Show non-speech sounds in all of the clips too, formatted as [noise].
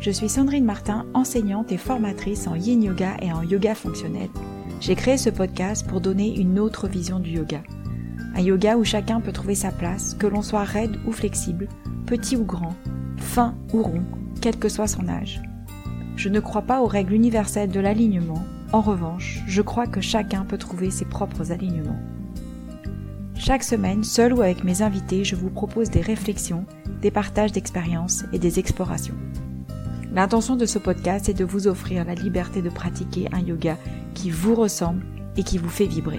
Je suis Sandrine Martin, enseignante et formatrice en yin yoga et en yoga fonctionnel. J'ai créé ce podcast pour donner une autre vision du yoga. Un yoga où chacun peut trouver sa place, que l'on soit raide ou flexible, petit ou grand, fin ou rond, quel que soit son âge. Je ne crois pas aux règles universelles de l'alignement. En revanche, je crois que chacun peut trouver ses propres alignements. Chaque semaine, seul ou avec mes invités, je vous propose des réflexions, des partages d'expériences et des explorations. L'intention de ce podcast est de vous offrir la liberté de pratiquer un yoga qui vous ressemble et qui vous fait vibrer.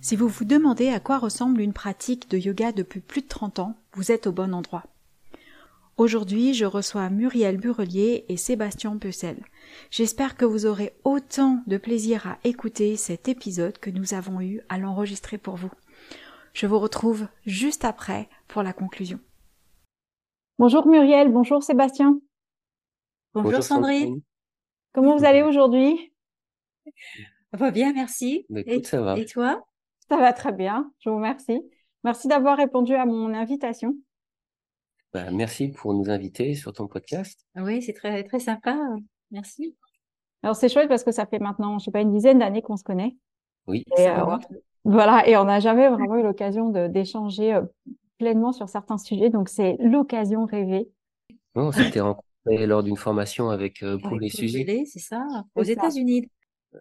Si vous vous demandez à quoi ressemble une pratique de yoga depuis plus de 30 ans, vous êtes au bon endroit. Aujourd'hui, je reçois Muriel Burelier et Sébastien Peucel. J'espère que vous aurez autant de plaisir à écouter cet épisode que nous avons eu à l'enregistrer pour vous. Je vous retrouve juste après pour la conclusion. Bonjour Muriel, bonjour Sébastien. Bonjour, Sandrine. Comment vous allez aujourd'hui? Ça va bien, merci. Bah, écoute, et, ça va. Et toi? Ça va très bien, je vous remercie. Merci d'avoir répondu à mon invitation. Bah, merci pour nous inviter sur ton podcast. Oui, c'est très, très sympa. Merci. Alors, c'est chouette parce que ça fait maintenant, je sais pas, une dizaine d'années qu'on se connaît. Oui. Et, euh, voilà, et on n'a jamais vraiment eu l'occasion d'échanger euh, pleinement sur certains sujets, donc c'est l'occasion rêvée. on s'était rencontrés lors d'une formation avec euh, pour Avec les Paul sujets. Gillet, C'est ça, aux. États-Unis.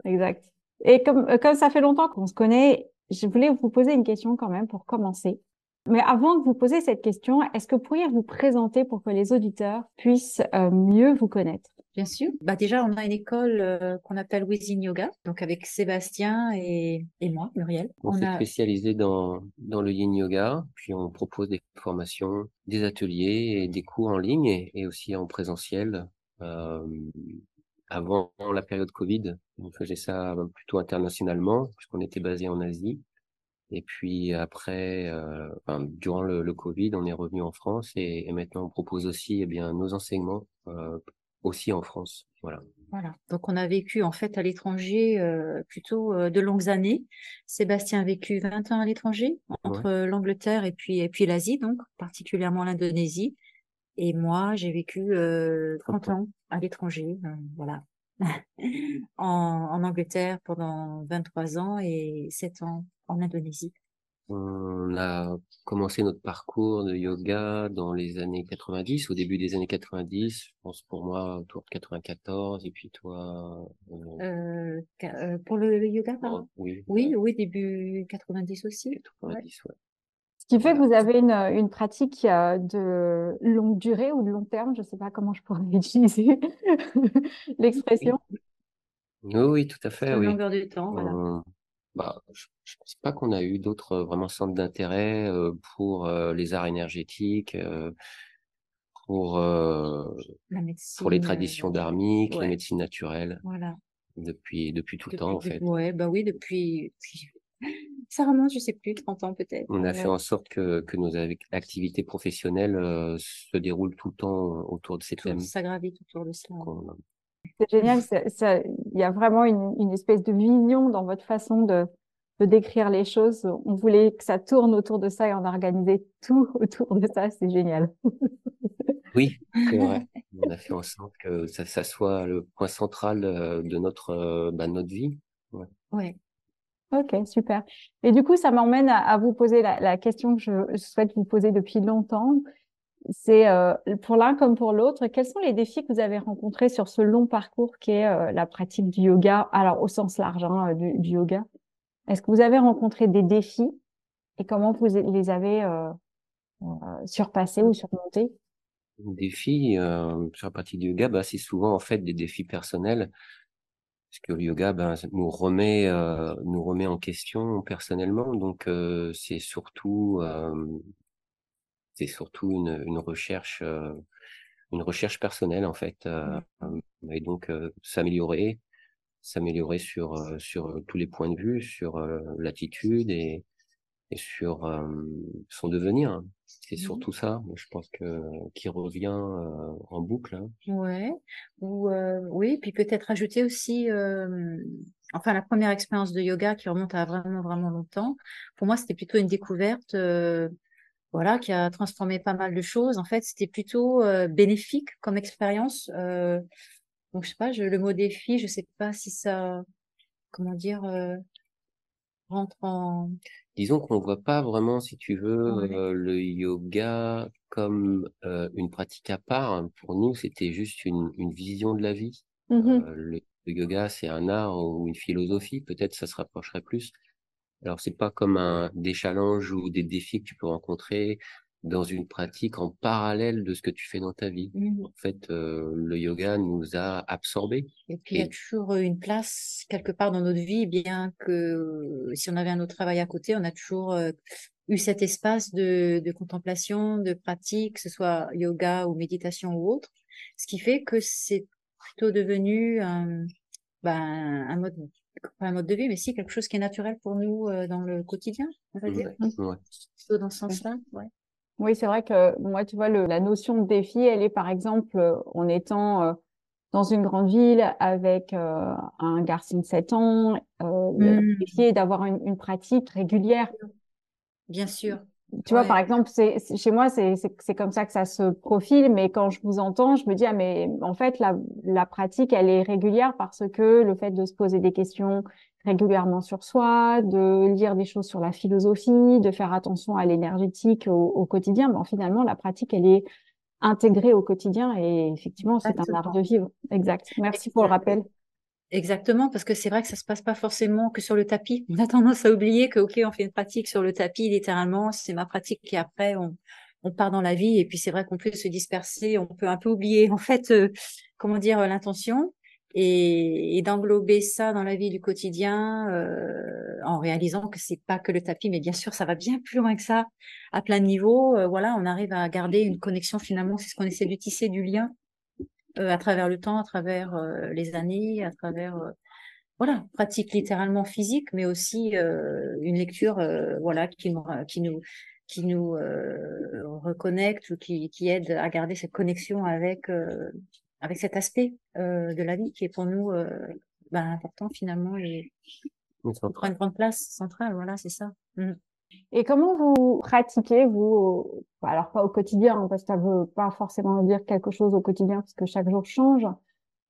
Exact. Et comme, euh, comme ça fait longtemps qu'on se connaît, je voulais vous poser une question quand même pour commencer. Mais avant de vous poser cette question, est-ce que vous pourriez vous présenter pour que les auditeurs puissent euh, mieux vous connaître? Bien sûr. Bah déjà, on a une école euh, qu'on appelle Within Yoga, donc avec Sébastien et, et moi, Muriel. On, On s'est a spécialisé dans, dans le yin yoga, puis on propose des formations, des ateliers et des cours en ligne et, et aussi en présentiel. Euh, avant la période Covid, on faisait ça plutôt internationalement, puisqu'on était basé en Asie. Et puis après, euh, enfin, durant le, le Covid, on est revenu en France et, et maintenant on propose aussi eh bien nos enseignements euh, aussi en France. Voilà. Voilà. Donc, on a vécu en fait à l'étranger euh, plutôt euh, de longues années. Sébastien a vécu 20 ans à l'étranger, entre euh, l'Angleterre et puis et puis l'Asie, donc particulièrement l'Indonésie. Et moi, j'ai vécu euh, 30 ans à l'étranger, voilà, [laughs] en, en Angleterre pendant 23 ans et 7 ans en Indonésie. On a commencé notre parcours de yoga dans les années 90, au début des années 90, je pense pour moi autour de 94, et puis toi, euh, Euh, euh, pour le, le yoga, pardon? oui, Oui, oui, début 90 aussi. Ouais. 90, ouais. Ce qui fait que vous avez une, une pratique euh, de longue durée ou de long terme, je ne sais pas comment je pourrais [laughs] utiliser l'expression. Oui, oui, tout à fait, oui. longueur de temps, voilà. On- bah, je, je pense pas qu'on a eu d'autres euh, vraiment centres d'intérêt euh, pour euh, les arts énergétiques, euh, pour euh, La médecine. pour les traditions dharmiques, ouais. médecines naturelles Voilà. depuis depuis tout le Depuis- temps en fait. Ouais, bah oui, depuis, Ça [laughs] remonte, je sais plus, 30 ans peut-être. On a Ouais. fait en sorte que, que nos ac- activités professionnelles euh, se déroulent tout le temps autour de ces Tout- thèmes. ça gravite autour de cela. C'est génial, il y a vraiment une, une espèce de vision dans votre façon de, de décrire les choses. On voulait que ça tourne autour de ça et on a organisé tout [laughs] autour de ça, c'est génial. Oui, c'est vrai. [laughs] On a fait en sorte que ça, ça soit le point central euh, de notre, euh, bah, notre vie. Ouais. Ok, super. Et du coup, ça m'emmène à, à vous poser la, la question que je, je souhaite vous poser depuis longtemps. C'est euh, pour l'un comme pour l'autre, quels sont les défis que vous avez rencontrés sur ce long parcours qui est euh, la pratique du yoga, alors au sens large hein, du, du yoga? Est-ce que vous avez rencontré des défis et comment vous les avez euh, euh, surpassés ou surmontés? Défis euh, sur la pratique du yoga, bah, c'est souvent en fait des défis personnels, parce que le yoga ça nous remet euh, nous remet en question personnellement, donc euh, c'est surtout euh, c'est surtout une, une recherche euh, une recherche personnelle en fait, euh, et donc euh, s'améliorer s'améliorer sur sur tous les points de vue, sur l'attitude et et sur son devenir. C'est Mhm. surtout ça, je pense que qui revient en boucle. hein. Ouais. Ou euh, oui, puis peut-être ajouter aussi, euh, enfin la première expérience de yoga qui remonte à vraiment vraiment longtemps. Pour moi, c'était plutôt une découverte euh, voilà, qui a transformé pas mal de choses. En fait, c'était plutôt bénéfique comme expérience. donc, je sais pas, je, le mot défi, je sais pas si ça, comment dire, rentre en. Disons qu'on ne voit pas vraiment, si tu veux, le yoga comme une pratique à part. Pour nous, c'était juste une, une, vision de la vie. Mmh le, yoga, c'est un art ou une philosophie. Peut-être ça se rapprocherait plus. Alors, c'est pas comme un, des challenges ou des défis que tu peux rencontrer dans une pratique en parallèle de ce que tu fais dans ta vie. Mmh. En fait, euh, le yoga nous a absorbés. Et puis, il y a toujours une place quelque part dans notre vie, bien que si on avait un autre travail à côté, on a toujours euh, eu cet espace de, de, contemplation, de pratique, que ce soit yoga ou méditation ou autre, ce qui fait que c'est plutôt devenu un, ben, un mode pas un mode de vie, mais si quelque chose qui est naturel pour nous euh, dans le quotidien, on va dire. Plutôt dans ce sens-là, ouais. Oui, c'est vrai que moi, tu vois, le, la notion de défi, elle est par exemple euh, en étant euh, dans une grande ville avec un garçon de 7 ans, mmh. le défi est d'avoir une, une, pratique régulière. Bien sûr. Tu vois, par exemple, c'est, chez moi, c'est, comme ça que ça se profile, mais quand je vous entends, je me dis, ah, mais en fait, la, la pratique, elle est régulière parce que le fait de se poser des questions régulièrement sur soi, de lire des choses sur la philosophie, de faire attention à l'énergétique au, au, quotidien, ben, finalement, la pratique, elle est intégrée au quotidien et effectivement, c'est un art de vivre. Exact. Merci pour le rappel. Exactement, parce que c'est vrai que ça se passe pas forcément que sur le tapis. On a tendance à oublier que, ok, on fait une pratique sur le tapis, littéralement, c'est ma pratique, et après, on, on part dans la vie, et puis c'est vrai qu'on peut se disperser, on peut un peu oublier, en fait, euh, comment dire, euh, l'intention, et, d'englober ça dans la vie du quotidien, euh, en réalisant que c'est pas que le tapis, mais bien sûr, ça va bien plus loin que ça, à plein de niveaux. Euh, voilà, on arrive à garder une connexion, finalement, c'est ce qu'on essaie de tisser du lien à travers le temps, à travers euh, les années, à travers euh, voilà, pratique littéralement physique, mais aussi une lecture voilà qui nous qui nous qui nous reconnecte ou qui, qui aide à garder cette connexion avec avec cet aspect de la vie qui est pour nous ben, important finalement et prend une grande place centrale. Voilà, c'est ça. Mmh. Et comment vous pratiquez, vous, alors pas au quotidien, hein, parce que ça veut pas forcément dire quelque chose au quotidien, parce que chaque jour change,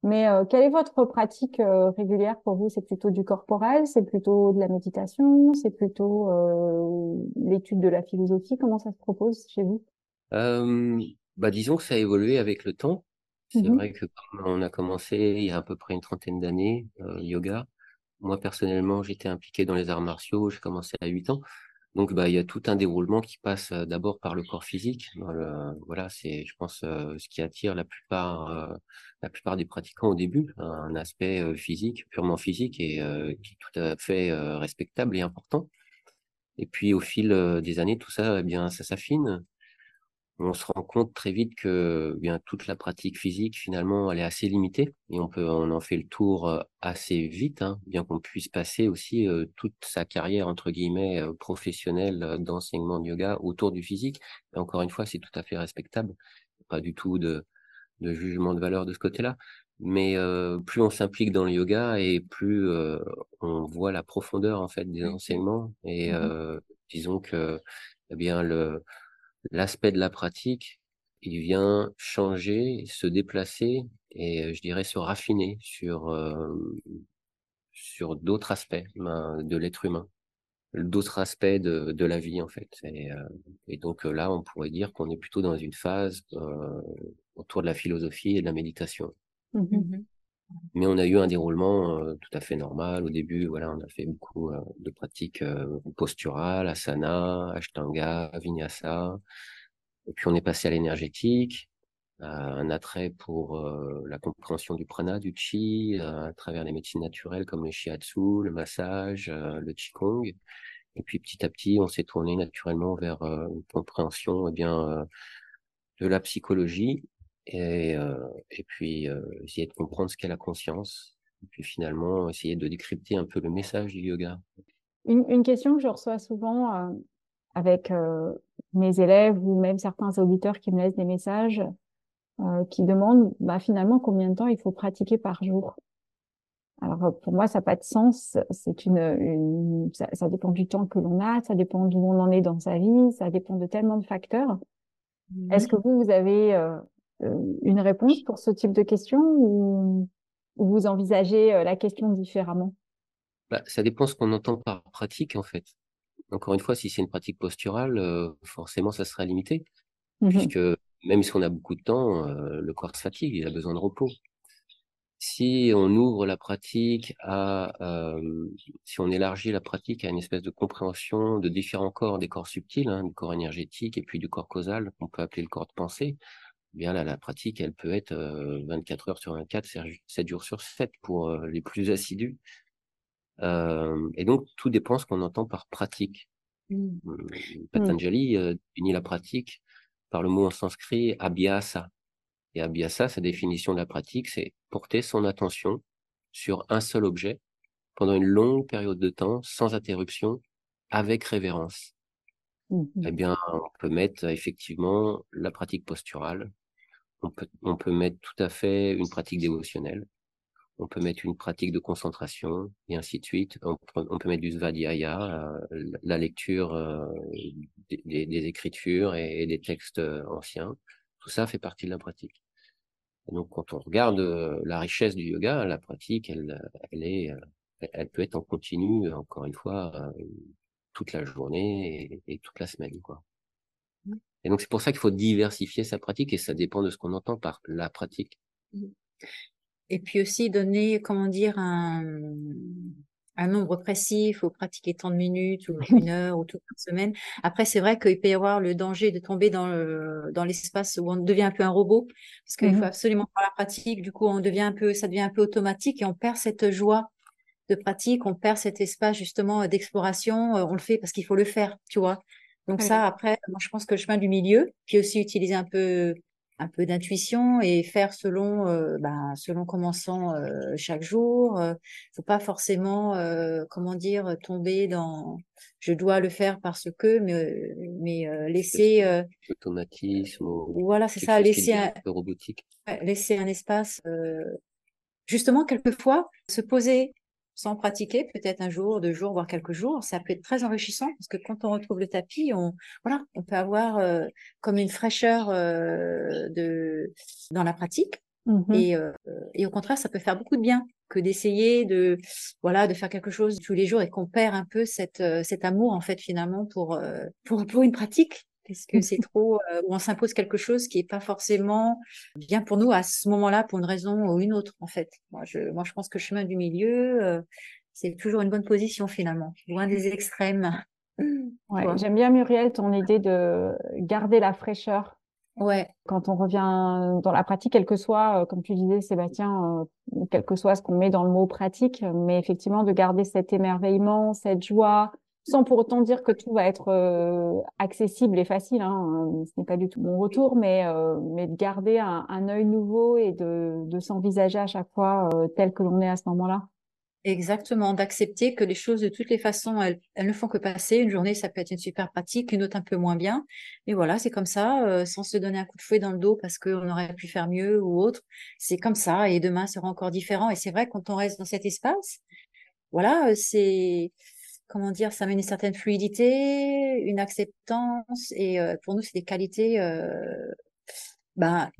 mais euh, quelle est votre pratique euh, régulière pour vous? C'est plutôt du corporel, c'est plutôt de la méditation, c'est plutôt euh, l'étude de la philosophie? Comment ça se propose chez vous? Bah, Disons que ça a évolué avec le temps. C'est mmh vrai que quand on a commencé il y a à peu près une trentaine d'années, yoga, moi personnellement j'étais impliqué dans les arts martiaux, j'ai commencé à 8 ans. Donc, bah, il y a tout un déroulement qui passe d'abord par le corps physique. voilà, c'est, je pense, ce qui attire la plupart, la plupart des pratiquants au début, un aspect physique, purement physique et qui est tout à fait respectable et important. Et puis, au fil des années, tout ça, eh bien, ça s'affine on se rend compte très vite que eh bien toute la pratique physique finalement elle est assez limitée et on peut on en fait le tour euh, assez vite hein, bien qu'on puisse passer aussi euh, toute sa carrière entre guillemets euh, professionnelle d'enseignement de yoga autour du physique. Et encore une fois c'est tout à fait respectable. Pas du tout de, de jugement de valeur de ce côté-là. Mais plus on s'implique dans le yoga et plus on voit la profondeur en fait des mmh enseignements et mmh disons que eh bien le l'aspect de la pratique, il vient changer, se déplacer et je dirais se raffiner sur euh, sur d'autres aspects ben, de l'être humain, d'autres aspects de, de la vie en fait. Et, euh, et donc là, on pourrait dire qu'on est plutôt dans une phase euh, autour de la philosophie et de la méditation. Mmh mmh Mais on a eu un déroulement euh, tout à fait normal. Au début, voilà, on a fait beaucoup euh, de pratiques euh, posturales, asana, ashtanga, vinyasa. Et puis on est passé à l'énergétique, un attrait pour la compréhension du prana, du chi, à travers les médecines naturelles comme le shiatsu, le massage, le qigong. Et puis petit à petit, on s'est tourné naturellement vers une compréhension eh bien de la psychologie et, euh, et puis euh, essayer de comprendre ce qu'est la conscience, et puis finalement essayer de décrypter un peu le message du yoga. Une, une question que je reçois souvent euh, avec euh, mes élèves ou même certains auditeurs qui me laissent des messages euh, qui demandent bah, finalement combien de temps il faut pratiquer par jour? Alors pour moi, ça n'a pas de sens. C'est une, une ça, ça, dépend du temps que l'on a, ça dépend d'où on en est dans sa vie, ça dépend de tellement de facteurs. Est-ce que vous, vous avez euh, une réponse pour ce type de question ou, ou vous envisagez la question différemment? Bah, Ça dépend ce qu'on entend par pratique en fait. Encore une fois, si c'est une pratique posturale, euh, forcément, ça sera limité, mmh puisque même si on a beaucoup de temps, euh, le corps se fatigue, il a besoin de repos. Si on ouvre la pratique à, euh, si on élargit la pratique à une espèce de compréhension de différents corps, des corps subtils, hein, du corps énergétique et puis du corps causal, qu'on peut appeler le corps de pensée, bien là, la pratique, elle peut être 24 heures sur 24, 7 jours sur 7 pour les plus assidus. Euh, et donc, tout dépend ce qu'on entend par pratique. Mmh. Mmh, Patanjali euh, unit la pratique par le mot en sanskrit abhyasa. Et abhyasa, sa définition de la pratique, c'est porter son attention sur un seul objet pendant une longue période de temps, sans interruption, avec révérence. Mmh eh bien, on peut mettre effectivement la pratique posturale, on peut, on peut mettre tout à fait une pratique dévotionnelle, on peut mettre une pratique de concentration et ainsi de suite. On, peut mettre du svadhyaya, euh, la lecture euh, des, écritures et, des textes euh, anciens. Tout ça fait partie de la pratique. donc, quand on regarde la richesse du yoga, la pratique, elle, elle est, elle peut être en continu, encore une fois, toute la journée et, toute la semaine, quoi. Et donc, c'est pour ça qu'il faut diversifier sa pratique et ça dépend de ce qu'on entend par la pratique. Mmh. Et puis aussi donner, comment dire, un, un nombre précis, il faut pratiquer tant de minutes ou [laughs] une heure ou toute une semaine. Après, c'est vrai qu'il peut y avoir le danger de tomber dans le, dans l'espace où on devient un peu un robot, parce qu'il faut mmh absolument faire la pratique. Du coup, on devient un peu, ça devient un peu automatique et on perd cette joie de pratique, on perd cet espace justement d'exploration. Euh, on le fait parce qu'il faut le faire, tu vois. Donc ça, après, moi, je pense que le chemin du milieu, puis aussi utiliser un peu un peu d'intuition et faire selon euh, ben, selon comment sent euh, chaque jour euh, faut pas forcément euh, comment dire tomber dans je dois le faire parce que mais mais laisser automatisme voilà c'est ça laisser un, robotique. laisser un espace justement quelquefois se poser sans pratiquer, peut-être un jour, deux jours, voire quelques jours, ça peut être très enrichissant parce que quand on retrouve le tapis, on voilà, on peut avoir euh, comme une fraîcheur euh, de dans la pratique. Mmh et, euh, et au contraire, ça peut faire beaucoup de bien que d'essayer de voilà de faire quelque chose tous les jours et qu'on perd un peu cette cet amour en fait finalement pour pour pour une pratique parce que c'est [laughs] trop euh, où on s'impose quelque chose qui est pas forcément bien pour nous à ce moment-là pour une raison ou une autre en fait? Moi je moi je pense que le chemin du milieu euh, c'est toujours une bonne position finalement, loin des extrêmes. [clears throat] Ouais, j'aime bien Muriel ton idée de garder la fraîcheur. Ouais. Quand on revient dans la pratique, quel que soit, euh, comme tu disais Sébastien, quel que soit ce qu'on met dans le mot pratique, mais effectivement de garder cet émerveillement, cette joie, sans pour autant dire que tout va être euh, accessible et facile. Hein. Ce n'est pas du tout mon retour, mais, euh, mais de garder un, œil nouveau et de, s'envisager à chaque fois euh, tel que l'on est à ce moment-là. Exactement, d'accepter que les choses de toutes les façons, elles, ne font que passer. Une journée, ça peut être une super pratique, une autre un peu moins bien. Et voilà, c'est comme ça, sans se donner un coup de fouet dans le dos parce qu'on aurait pu faire mieux ou autre. C'est comme ça, et demain sera encore différent. Et c'est vrai, quand on reste dans cet espace, voilà, c'est comment dire, ça met une certaine fluidité, une acceptance, et euh, pour nous, c'est des qualités euh, ben,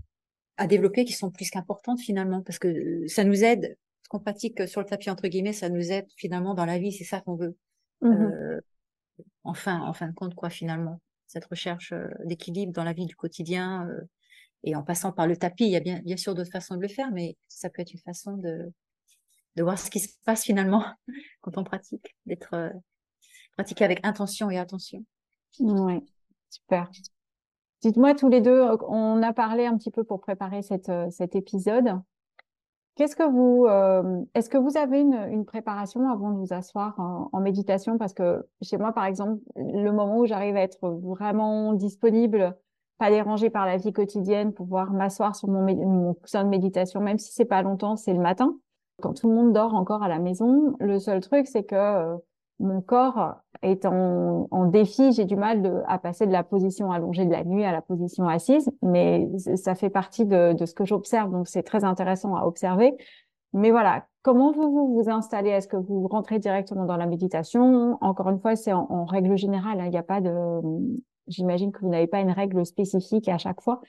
à développer qui sont plus qu'importantes finalement, parce que ça nous aide, ce qu'on pratique sur le tapis entre guillemets, ça nous aide finalement dans la vie, c'est ça qu'on veut. Mmh euh, enfin, en fin de compte, quoi, finalement, cette recherche euh, d'équilibre dans la vie du quotidien, euh, et en passant par le tapis, il y a bien, bien sûr d'autres façons de le faire, mais ça peut être une façon de, de voir ce qui se passe finalement [laughs] quand on pratique, d'être euh, pratiqué avec intention et attention. Oui, super. Dites-moi tous les deux, on a parlé un petit peu pour préparer cette, euh, cet épisode. Qu'est-ce que vous, euh, est-ce que vous avez une, une, préparation avant de vous asseoir en, méditation? Parce que chez moi, par exemple, le moment où j'arrive à être vraiment disponible, pas dérangée par la vie quotidienne, pouvoir m'asseoir sur mon, mon coussin de méditation, même si c'est pas longtemps, c'est le matin quand tout le monde dort encore à la maison. Le seul truc, c'est que euh, mon corps est en, défi. J'ai du mal à passer de la position allongée de la nuit à la position assise, mais ça fait partie de, ce que j'observe, donc c'est très intéressant à observer. Mais voilà, comment vous vous, vous installez? Est-ce que vous rentrez directement dans la méditation? Encore une fois, c'est en, règle générale. Hein, il n'y a pas de. J'imagine que vous n'avez pas une règle spécifique à chaque fois.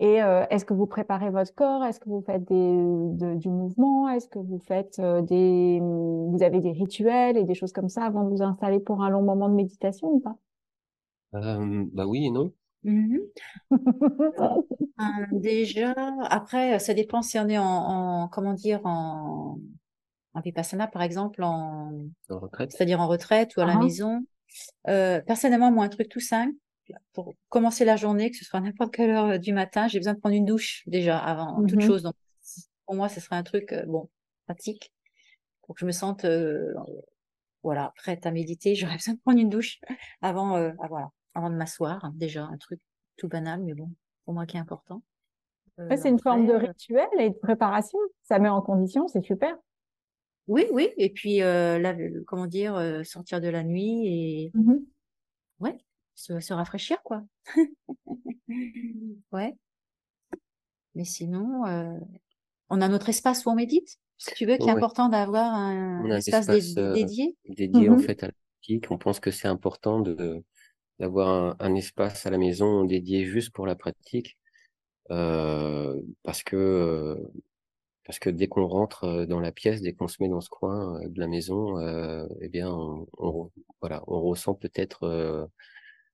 Et euh, est-ce que vous préparez votre corps? Est-ce que vous faites des, du mouvement? Est-ce que vous faites euh, des, vous avez des rituels et des choses comme ça avant de vous installer pour un long moment de méditation ou pas? Euh, Bah oui et non. Mmh [laughs] déjà, après, ça dépend si on est en, comment dire, en, en vipassana, par exemple, en, retraite, c'est-à-dire en retraite ou à la ah. maison. personnellement, moi, un truc tout simple, pour commencer la journée, que ce soit à n'importe quelle heure du matin, j'ai besoin de prendre une douche déjà avant toute mmh chose. Donc, pour moi, ce serait un truc bon pratique pour que je me sente voilà prête à méditer. [laughs] J'aurais besoin de prendre une douche avant ah, voilà avant de m'asseoir. Déjà un truc tout banal, mais bon pour moi qui est important. c'est une forme de rituel et de préparation. Ça met en condition, c'est super. Oui, oui. Et puis, là, comment dire, sortir de la nuit et mmh ouais, se, rafraîchir, quoi. [laughs] ouais. Mais sinon, euh, on a notre espace où on médite. Si tu veux, qui est important d'avoir un, espace, euh, dédié. dédié en mmh fait à la pratique. On pense que c'est important de d'avoir un, espace à la maison dédié juste pour la pratique, euh, parce que parce que dès qu'on rentre dans la pièce, dès qu'on se met dans ce coin de la maison, eh bien, on, voilà, on ressent peut-être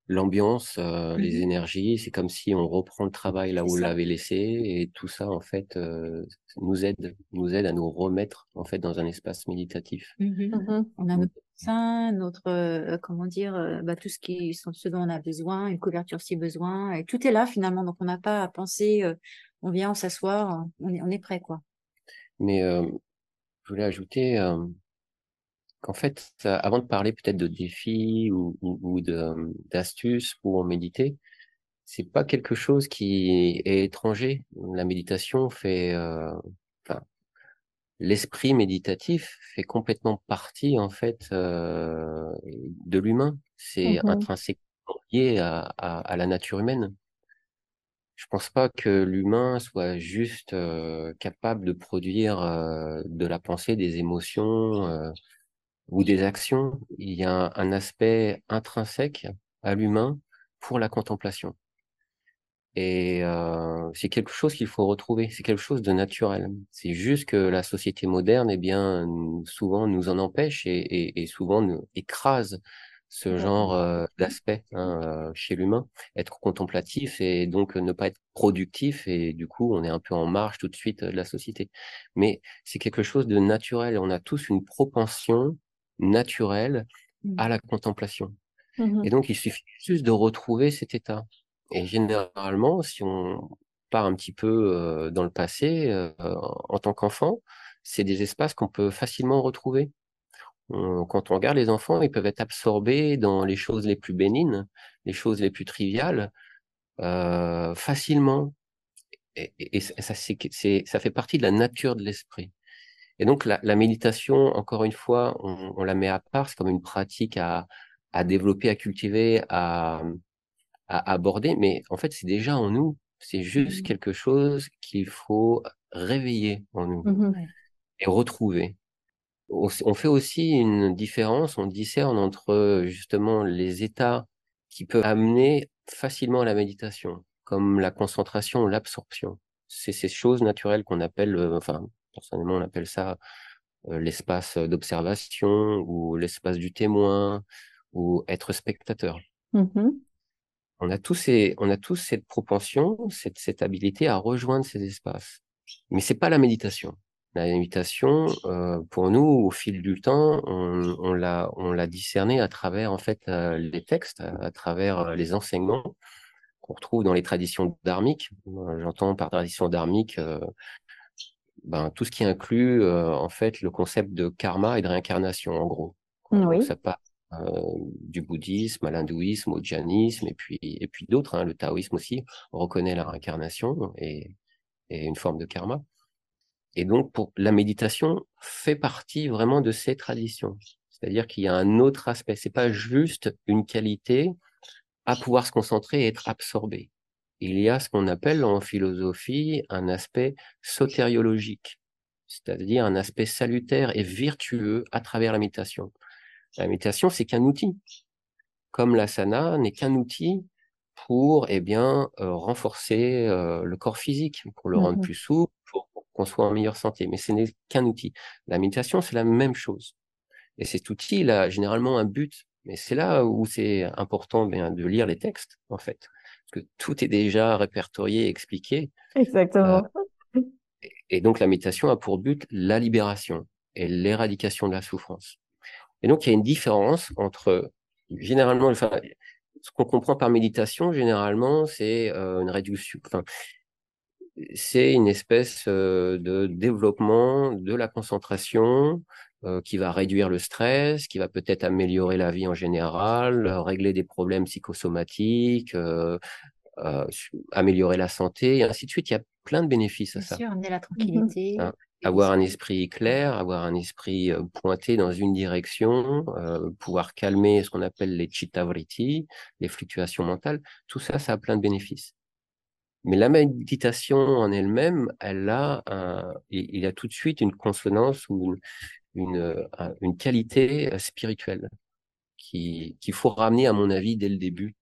l'ambiance, euh, les mmh énergies. C'est comme si on reprend le travail là où on l'avait laissé et tout ça en fait euh, nous aide, nous aide à nous remettre en fait dans un espace méditatif. Mmh mmh on a notre sein, notre euh, comment dire, bah, tout ce qui ce dont on a besoin, une couverture si besoin, et tout est là finalement. Donc on n'a pas à penser. on vient, on s'assoit, on est, on est prêt quoi. Mais je voulais ajouter qu'en fait, avant de parler peut-être de défis ou, ou, d'astuces pour méditer, c'est pas quelque chose qui est étranger. La méditation fait, euh, enfin, l'esprit méditatif fait complètement partie en fait euh, de l'humain. C'est mmh intrinsèquement lié à, à, à, la nature humaine. Je pense pas que l'humain soit juste euh, capable de produire de la pensée, des émotions euh, ou des actions, il y a un, aspect intrinsèque à l'humain pour la contemplation. Et euh, c'est quelque chose qu'il faut retrouver, c'est quelque chose de naturel. C'est juste que la société moderne, eh bien, souvent nous en empêche et, et, et souvent nous écrase ce genre euh, d'aspect hein, euh, chez l'humain. Être contemplatif et donc ne pas être productif et du coup on est un peu en marge tout de suite de la société. Mais c'est quelque chose de naturel. On a tous une propension naturel mmh. à la contemplation. Mmh et donc, il suffit juste de retrouver cet état. Et généralement, si on part un petit peu euh, dans le passé, euh, en tant qu'enfant, c'est des espaces qu'on peut facilement retrouver. quand on regarde les enfants, ils peuvent être absorbés dans les choses les plus bénines, les choses les plus triviales, euh, facilement. Et, et ça, c'est, ça fait partie de la nature de l'esprit. Et donc la, la méditation, encore une fois, on, on, la met à part, c'est comme une pratique à, à développer, à cultiver, à, à aborder, mais en fait c'est déjà en nous. C'est juste mmh. quelque chose qu'il faut réveiller en nous mmh et retrouver. On, on, fait aussi une différence, on discerne entre justement les états qui peuvent amener facilement à la méditation, comme la concentration, l'absorption. C'est ces choses naturelles qu'on appelle, euh, enfin personnellement on appelle ça euh, l'espace d'observation ou l'espace du témoin ou être spectateur. Mmh on a tous ces, on a tous cette propension, cette, cette habilité à rejoindre ces espaces. Mais c'est pas la méditation. La méditation, euh, pour nous, au fil du temps, on, on l'a, on l'a discerné à travers en fait euh, les textes, à, travers les enseignements qu'on retrouve dans les traditions dharmiques. J'entends par tradition dharmique ben, tout ce qui inclut euh, en fait le concept de karma et de réincarnation en gros. Oui. ça part euh, du bouddhisme à l'hindouisme, au jainisme et puis et puis d'autres. Hein, le taoïsme aussi reconnaît la réincarnation et, et une forme de karma. Et donc pour la méditation fait partie vraiment de ces traditions. C'est-à-dire qu'il y a un autre aspect. C'est pas juste une qualité à pouvoir se concentrer et être absorbé il y a ce qu'on appelle en philosophie un aspect sotériologique. c'est-à-dire un aspect salutaire et vertueux à travers la méditation. La méditation, c'est qu'un outil. Comme l'asana n'est qu'un outil pour eh bien, euh, renforcer euh, le corps physique, pour le rendre mmh plus souple, pour, qu'on soit en meilleure santé. Mais ce n'est qu'un outil. La méditation, c'est la même chose. Et cet outil, il a généralement un but. Mais c'est là où c'est important bien, de lire les textes, en fait. Parce que tout est déjà répertorié, expliqué. Exactement. Euh, et donc, la méditation a pour but la libération et l'éradication de la souffrance. Et donc, il y a une différence entre, généralement, enfin, ce qu'on comprend par méditation, généralement, c'est euh, une réduction, enfin, c'est une espèce euh, de développement de la concentration euh, qui va réduire le stress, qui va peut-être améliorer la vie en général, régler des problèmes psychosomatiques, améliorer la santé, et ainsi de suite. Il y a plein de bénéfices à Bien ça. sûr, amener la tranquillité. Hein avoir un esprit clair, avoir un esprit pointé dans une direction, pouvoir calmer ce qu'on appelle les chittavriti, les fluctuations mentales, tout ça, ça a plein de bénéfices. Mais la méditation en elle-même, elle a un, il, a tout de suite une consonance ou une, une, qualité spirituelle qui qu'il faut ramener, à mon avis, dès le début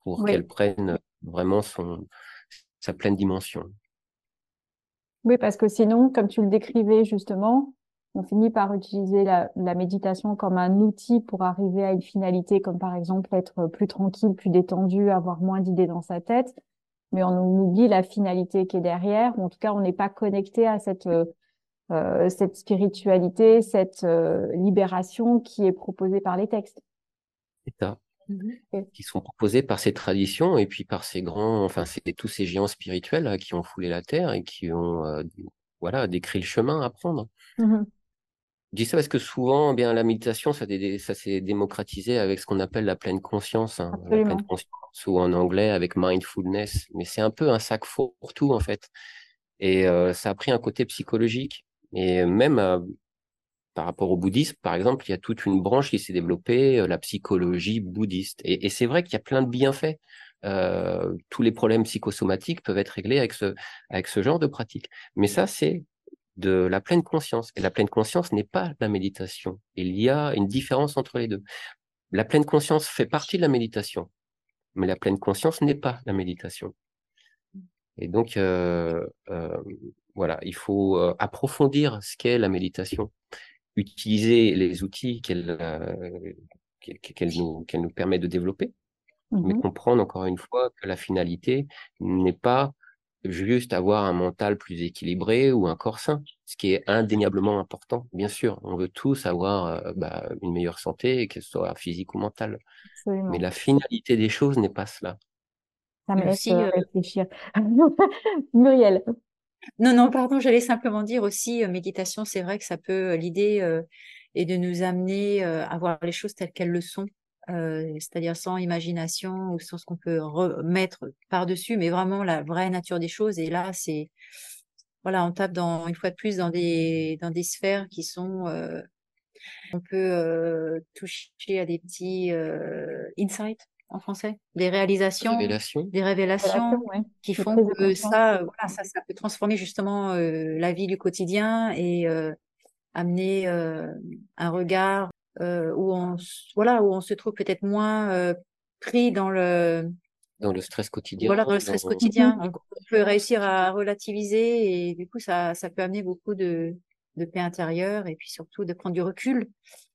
pour qu'elle prenne vraiment son, sa pleine dimension. Oui, parce que sinon, comme tu le décrivais justement, on finit par utiliser la, méditation comme un outil pour arriver à une finalité, comme par exemple être plus tranquille, plus détendu, avoir moins d'idées dans sa tête. Mais on oublie la finalité qui est derrière, ou en tout cas, on n'est pas connecté à cette euh, cette spiritualité, cette euh, libération qui est proposée par les textes. C'est ça. Mmh qui sont proposés par ces traditions et puis par ces grands, enfin, c'est tous ces géants spirituels qui ont foulé la terre et qui ont, euh, voilà, décrit le chemin à prendre. Mmh Je dis ça parce que souvent, eh bien, la méditation, ça, ça s'est démocratisé avec ce qu'on appelle la pleine conscience, hein, la pleine conscience, ou en anglais avec mindfulness. Mais c'est un peu un sac pour tout, en fait. Et euh, ça a pris un côté psychologique. Et même euh, par rapport au bouddhisme, par exemple, il y a toute une branche qui s'est développée, euh, la psychologie bouddhiste. Et, c'est vrai qu'il y a plein de bienfaits. Euh, tous les problèmes psychosomatiques peuvent être réglés avec ce, avec ce genre de pratique. Mais ça, c'est de la pleine conscience. Et la pleine conscience n'est pas la méditation. Il y a une différence entre les deux. La pleine conscience fait partie de la méditation, mais la pleine conscience n'est pas la méditation. Et donc, euh, voilà, il faut approfondir ce qu'est la méditation utiliser les outils qu'elle euh, qu'elle nous, qu'elle nous permet de développer, mais mmh comprendre encore une fois que la finalité n'est pas juste avoir un mental plus équilibré ou un corps sain, ce qui est indéniablement important. Bien sûr, on veut tous avoir euh, bah, une meilleure santé, que ce soit physique ou mentale. Mais la finalité des choses n'est pas cela. Ça me laisse euh, réfléchir. [laughs] Muriel. Non, non, pardon, j'allais simplement dire aussi, euh, méditation, c'est vrai que ça peut, euh, l'idée euh, est de nous amener à voir les choses telles qu'elles le sont, c'est-à-dire sans imagination ou sans ce qu'on peut remettre par-dessus, mais vraiment la vraie nature des choses. Et là, c'est, voilà, on tape dans, une fois de plus dans des, dans des sphères qui sont, on peut toucher à des petits insights en français Des réalisations, des révélations qui font que ça, voilà, ça, ça peut transformer justement euh, la vie du quotidien et euh, amener euh, un regard où on, voilà, où on se trouve peut-être moins pris dans le dans le stress quotidien. Voilà, dans le stress quotidien. On, peut réussir à relativiser et du coup, ça, ça peut amener beaucoup de, de paix intérieure et puis surtout de prendre du recul,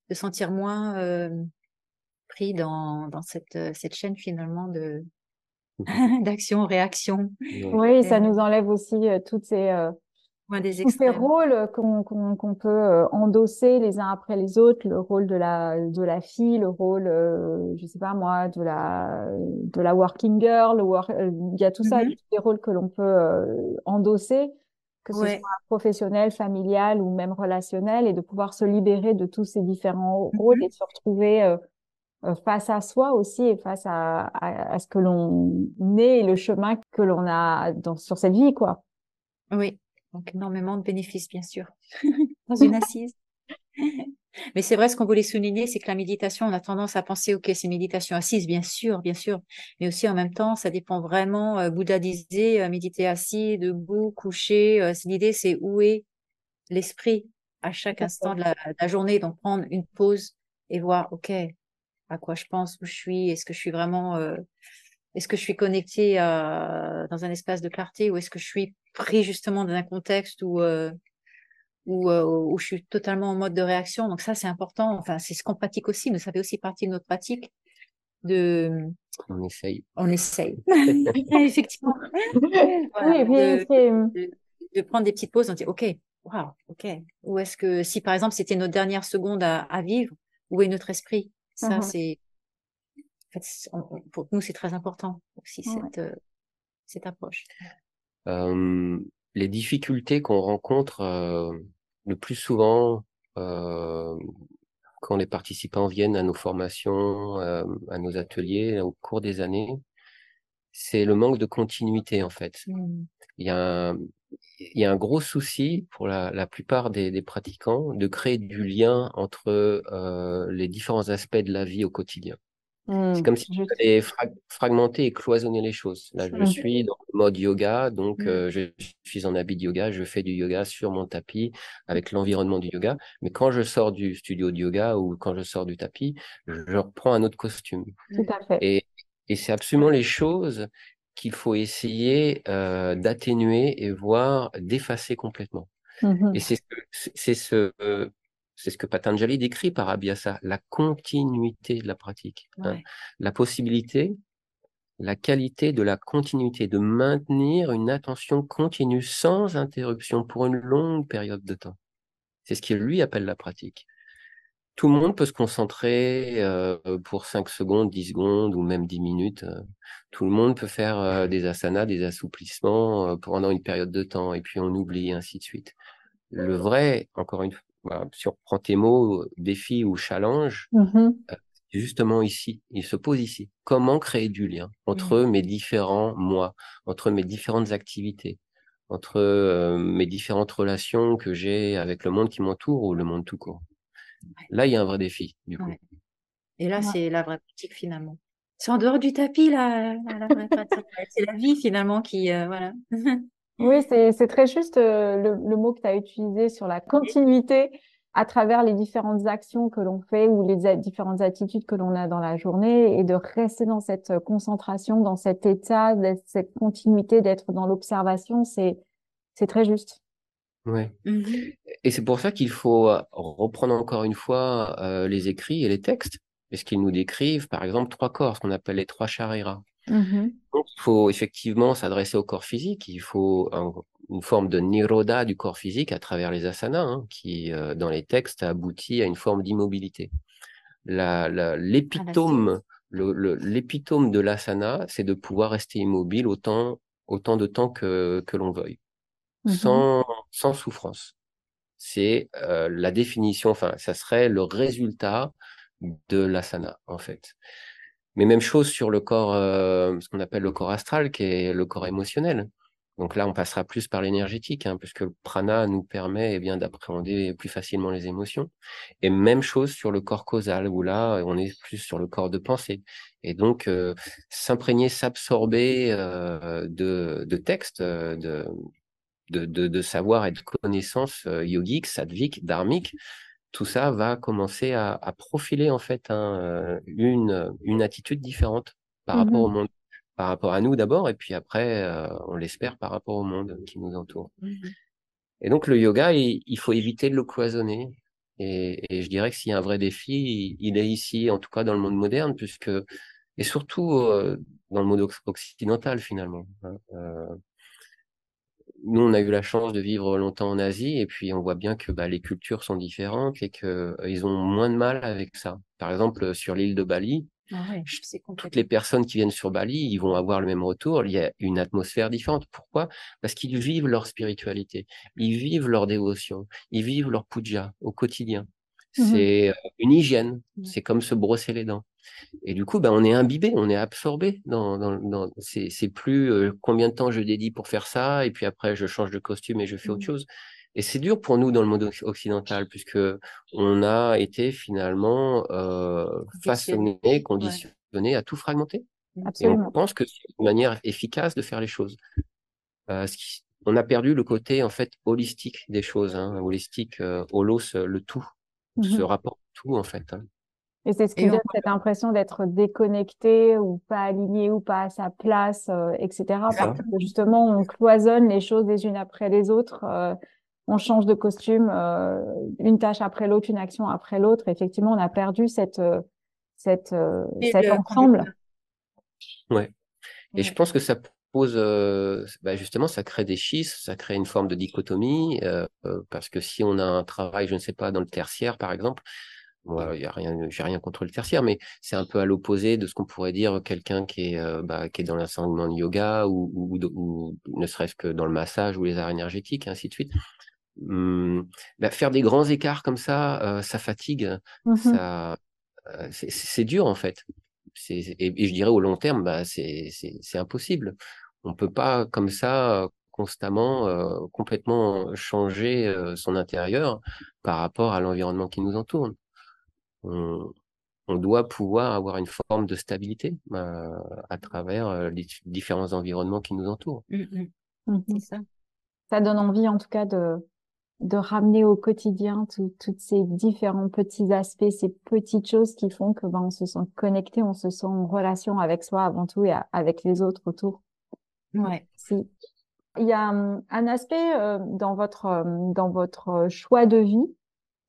de sentir moins pris dans, dans cette, euh, cette chaîne finalement de mmh [laughs] d'action-réaction. Oui, ça nous enlève aussi euh, toutes ces, euh, des tous ces rôles qu'on peut endosser les uns après les autres, le rôle de la, de la fille, le rôle, je sais pas moi, de la, de la working girl, il y a tout ça, mmh tous les rôles que l'on peut endosser que ce soit professionnel, familial ou même relationnel, et de pouvoir se libérer de tous ces différents mmh rôles et de se retrouver euh, face à soi aussi et face à, à, ce que l'on est et le chemin que l'on a dans, sur cette vie, quoi. Oui, donc énormément de bénéfices, bien sûr, [laughs] dans une assise. [laughs] Mais c'est vrai, ce qu'on voulait souligner, c'est que la méditation, on a tendance à penser, ok, c'est méditation assise, bien sûr, bien sûr, mais aussi en même temps, ça dépend vraiment, euh, bouddhadiser, euh, méditer assis, debout, couché. Euh, L'idée, c'est où est l'esprit à chaque instant de la, journée, donc prendre une pause et voir, ok, à quoi je pense, où je suis, est-ce que je suis vraiment, euh, est-ce que je suis connectée dans un espace de clarté ou est-ce que je suis pris justement dans un contexte où euh, où, euh, où, je suis totalement en mode de réaction. Donc ça, c'est important. Enfin, c'est ce qu'on pratique aussi. Mais ça fait aussi partie de notre pratique. De... On essaye. On essaye. [laughs] [laughs] Effectivement. oui, de, de, prendre des petites pauses. On dit, OK, wow, OK. Ou est-ce que si, par exemple, c'était notre dernière seconde à, à vivre, où est notre esprit? Ça, uh-huh. c'est... En fait, pour nous, c'est très important aussi, cette, euh, cette approche. Euh, les difficultés qu'on rencontre euh, le plus souvent euh, quand les participants viennent à nos formations, euh, à nos ateliers au cours des années, c'est le manque de continuité en fait. Mmh. Il, y a un, il y a un gros souci pour la, la plupart des, des, pratiquants de créer du lien entre euh, les différents aspects de la vie au quotidien. c'est mmh, comme si je fallait fragmenter et cloisonner les choses. Là, je mmh. suis dans le mode yoga, donc euh, je suis en habit de yoga, je fais du yoga sur mon tapis avec l'environnement du yoga. Mais quand je sors du studio de yoga ou quand je sors du tapis, je reprends un autre costume. Tout à fait. Et, et c'est absolument les choses qu'il faut essayer euh, d'atténuer et voire d'effacer complètement. Mmh et c'est ce c'est ce que Patanjali décrit par Abhyasa, la continuité de la pratique, hein. la possibilité, la qualité de la continuité, de maintenir une attention continue sans interruption pour une longue période de temps. C'est ce qu'il lui appelle la pratique tout le monde peut se concentrer euh, pour 5 secondes, 10 secondes ou même 10 minutes. Euh. Tout le monde peut faire euh, des asanas, des assouplissements pendant une période de temps et puis on oublie ainsi de suite. Le vrai, encore une fois, si on reprend tes mots, défi ou challenge, mmh justement ici, il se pose ici. Comment créer du lien entre mmh. mes différents moi, entre mes différentes activités, entre mes différentes relations que j'ai avec le monde qui m'entoure ou le monde tout court? Là, il y a un vrai défi, du coup. Et là, c'est la vraie pratique finalement. C'est en dehors du tapis, là, la vraie pratique. [laughs] c'est la vie finalement qui, euh, voilà. oui, c'est très juste euh, le, mot que tu as utilisé sur la continuité à travers les différentes actions que l'on fait ou les différentes attitudes que l'on a dans la journée et de rester dans cette euh, concentration, dans cet état, cette continuité, d'être dans l'observation, c'est c'est très juste. Ouais. Mmh et c'est pour ça qu'il faut reprendre encore une fois euh, les écrits et les textes, puisqu'ils nous décrivent, par exemple, trois corps, ce qu'on appelle les trois chariras. Mmh Donc, il faut effectivement s'adresser au corps physique. Il faut une forme de niroda du corps physique à travers les asanas, hein, qui, euh, dans les textes, aboutit à une forme d'immobilité. L'épitome, le, l'épitome de l'asana, c'est de pouvoir rester immobile autant, autant de temps que, que l'on veuille. Mmh sans, sans souffrance. C'est euh, la définition, enfin, ça serait le résultat de l'asana, en fait. Mais même chose sur le corps, euh, ce qu'on appelle le corps astral, qui est le corps émotionnel. Donc là, on passera plus par l'énergétique, hein, puisque le prana nous permet eh bien d'appréhender plus facilement les émotions. Et même chose sur le corps causal, où là, on est plus sur le corps de pensée. Et donc, euh, s'imprégner, s'absorber euh, de, de textes, de, de, de, de savoir et de connaissances euh, yogiques, sadviques, dharmiques, tout ça va commencer à, à profiler en fait euh, une, une attitude différente par rapport au mmh monde, par rapport à nous d'abord, et puis après, euh, on l'espère, par rapport au monde qui nous entoure. Mmh et donc le yoga, il, il, faut éviter de le cloisonner. Et, et je dirais que s'il y a un vrai défi, il, est ici, en tout cas dans le monde moderne, puisque et surtout dans le monde occidental finalement. Hein, nous, on a eu la chance de vivre longtemps en Asie et puis on voit bien que bah, les cultures sont différentes et qu'ils euh, ont moins de mal avec ça. Par exemple, sur l'île de Bali, ah toutes les personnes qui viennent sur Bali, ils vont avoir le même retour. Il y a une atmosphère différente. Pourquoi? Parce qu'ils vivent leur spiritualité, ils vivent leur dévotion, ils vivent leur puja au quotidien. Mmh c'est euh, une hygiène, mmh. c'est comme se brosser les dents. Et du coup, ben, on est imbibé, on est absorbé. Dans, dans, dans c'est plus euh, combien de temps je dédie pour faire ça, et puis après je change de costume et je fais autre mmh. chose. Et c'est dur pour nous dans le monde occidental, puisque on a été finalement euh, façonné, conditionné à tout fragmenter. Absolument. Et on pense que c'est une manière efficace de faire les choses. Euh, ce, qui, on a perdu le côté en fait holistique des choses, hein, holistique, holos, le tout, ce Mhm. rapport tout en fait. hein. Et c'est ce qui Et on- donne cette impression d'être déconnecté ou pas aligné ou pas à sa place, euh, etc. Ça. Parce que justement, on cloisonne les choses les unes après les autres. euh, on change de costume, euh, une tâche après l'autre, une action après l'autre. Effectivement, on a perdu cette, cette, Et cet le ensemble. Ouais. Et Ouais. je pense que ça pose, bah justement, ça crée des schismes, ça crée une forme de dichotomie, parce que si on a un travail, je ne sais pas, dans le tertiaire, par exemple, moi, il y a rien, j'ai rien contre le tertiaire, mais c'est un peu à l'opposé de ce qu'on pourrait dire quelqu'un qui est, euh, bah, qui est dans l'enseignement de yoga ou, ou, ou ne serait-ce que dans le massage ou les arts énergétiques, et ainsi de suite. Hum, bah, faire des grands écarts comme ça, euh, ça fatigue, Mhm. ça, euh, c'est- dur en fait. Et, et je dirais au long terme, bah, c'est, impossible. On peut pas comme ça constamment, euh, complètement changer euh, son intérieur par rapport à l'environnement qui nous entoure. On, on doit pouvoir avoir une forme de stabilité euh, à travers euh, les différents environnements qui nous entourent. Mm, mm. Mhm. C'est ça. Ça donne envie, en tout cas, de, de ramener au quotidien toutes ces différents petits aspects, ces petites choses qui font que ben, on se sent connecté, on se sent en relation avec soi avant tout et à- avec les autres autour. Ouais. Si. Il y a hum, un aspect euh, dans votre euh, dans votre choix de vie